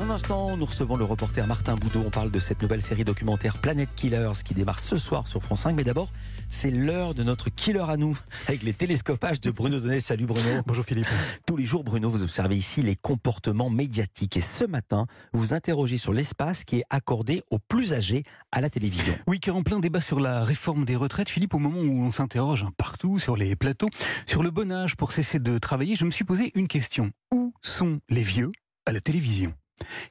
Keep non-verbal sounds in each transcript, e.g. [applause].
Dans un instant, nous recevons le reporter Martin Boudot. On parle de cette nouvelle série documentaire Planet Killers qui démarre ce soir sur France 5. Mais d'abord, c'est l'heure de notre killer à nous [laughs] avec les télescopages de Bruno Donnet. Salut Bruno. [laughs] Bonjour Philippe. Tous les jours, Bruno, vous observez ici les comportements médiatiques. Et ce matin, vous vous interrogez sur l'espace qui est accordé aux plus âgés à la télévision. Oui, car en plein débat sur la réforme des retraites, Philippe, au moment où on s'interroge partout sur les plateaux, sur le bon âge pour cesser de travailler, je me suis posé une question. Où sont les vieux à la télévision?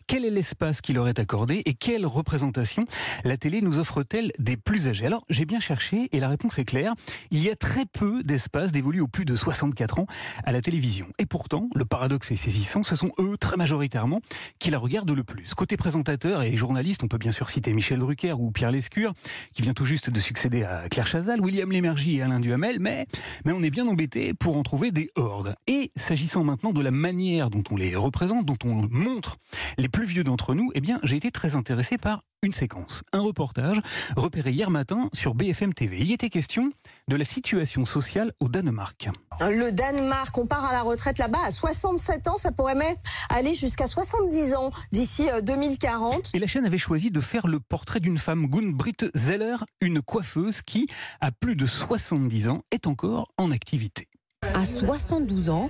Quel est l'espace qui leur est accordé et quelle représentation la télé nous offre-t-elle des plus âgés? Alors, j'ai bien cherché et la réponse est claire. Il y a très peu d'espace dévolu aux plus de 64 ans à la télévision. Et pourtant, le paradoxe est saisissant, ce sont eux, très majoritairement, qui la regardent le plus. Côté présentateur et journaliste, on peut bien sûr citer Michel Drucker ou Pierre Lescure, qui vient tout juste de succéder à Claire Chazal, William Lémergie et Alain Duhamel, mais, mais on est bien embêté pour en trouver des hordes. Et s'agissant maintenant de la manière dont on les représente, dont on montre les plus vieux d'entre nous, eh bien, j'ai été très intéressé par une séquence, un reportage repéré hier matin sur BFM TV. Il y était question de la situation sociale au Danemark. Le Danemark, on part à la retraite là-bas à 67 ans, ça pourrait même aller jusqu'à 70 ans d'ici 2040. Euh, Et la chaîne avait choisi de faire le portrait d'une femme, Gunn-Britt Zeller, une coiffeuse qui, à plus de 70 ans, est encore en activité. À 72 ans,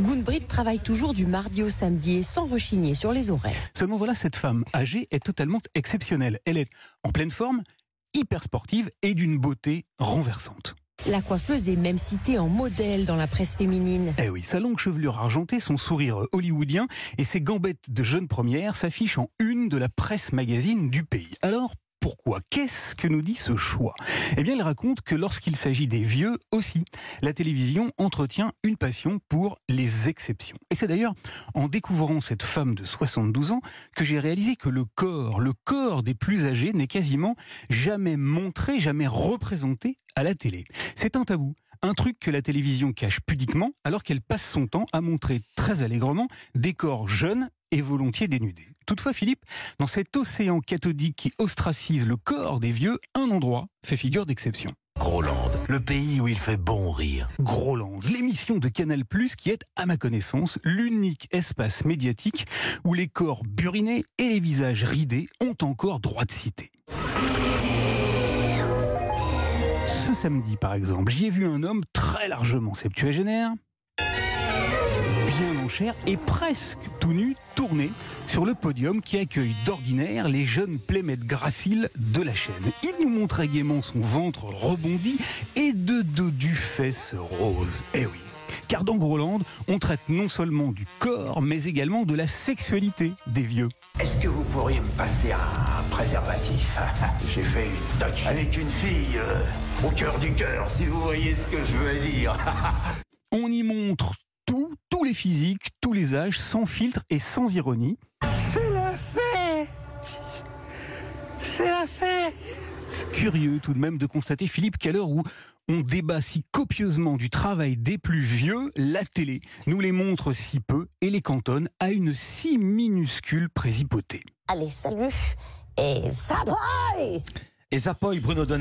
Gunbrit travaille toujours du mardi au samedi et sans rechigner sur les horaires. Seulement voilà, cette femme âgée est totalement exceptionnelle. Elle est en pleine forme, hyper sportive et d'une beauté renversante. La coiffeuse est même citée en modèle dans la presse féminine. Eh oui, sa longue chevelure argentée, son sourire hollywoodien et ses gambettes de jeune première s'affichent en une de la presse magazine du pays. Alors, pourquoi Qu'est-ce que nous dit ce choix? Eh bien, il raconte que lorsqu'il s'agit des vieux aussi, la télévision entretient une passion pour les exceptions. Et c'est d'ailleurs en découvrant cette femme de 72 ans que j'ai réalisé que le corps, le corps des plus âgés n'est quasiment jamais montré, jamais représenté à la télé. C'est un tabou. Un truc que la télévision cache pudiquement alors qu'elle passe son temps à montrer très allègrement des corps jeunes et volontiers dénudés. Toutefois, Philippe, dans cet océan cathodique qui ostracise le corps des vieux, un endroit fait figure d'exception. Groland, le pays où il fait bon rire. Groland, l'émission de Canal+, qui est, à ma connaissance, l'unique espace médiatique où les corps burinés et les visages ridés ont encore droit de citer. Ce samedi, par exemple, j'y ai vu un homme très largement septuagénaire, et presque tout nu, tourné sur le podium qui accueille d'ordinaire les jeunes playmates graciles de la chaîne. Il nous montrait gaiement son ventre rebondi et de dos du fesse rose. Eh oui. Car dans Groland, on traite non seulement du corps, mais également de la sexualité des vieux. Est-ce que vous pourriez me passer un préservatif? [laughs] J'ai fait une touch avec une fille euh, au cœur du cœur, si vous voyez ce que je veux dire. [laughs] on y montre tout, tous les physiques, tous les âges, sans filtre et sans ironie. C'est la fête C'est la fête Curieux tout de même de constater, Philippe, qu'à l'heure où on débat si copieusement du travail des plus vieux, la télé nous les montre si peu et les cantonne à une si minuscule présipauté. Allez, salut et ça Et Zapoy, Bruno Donnet.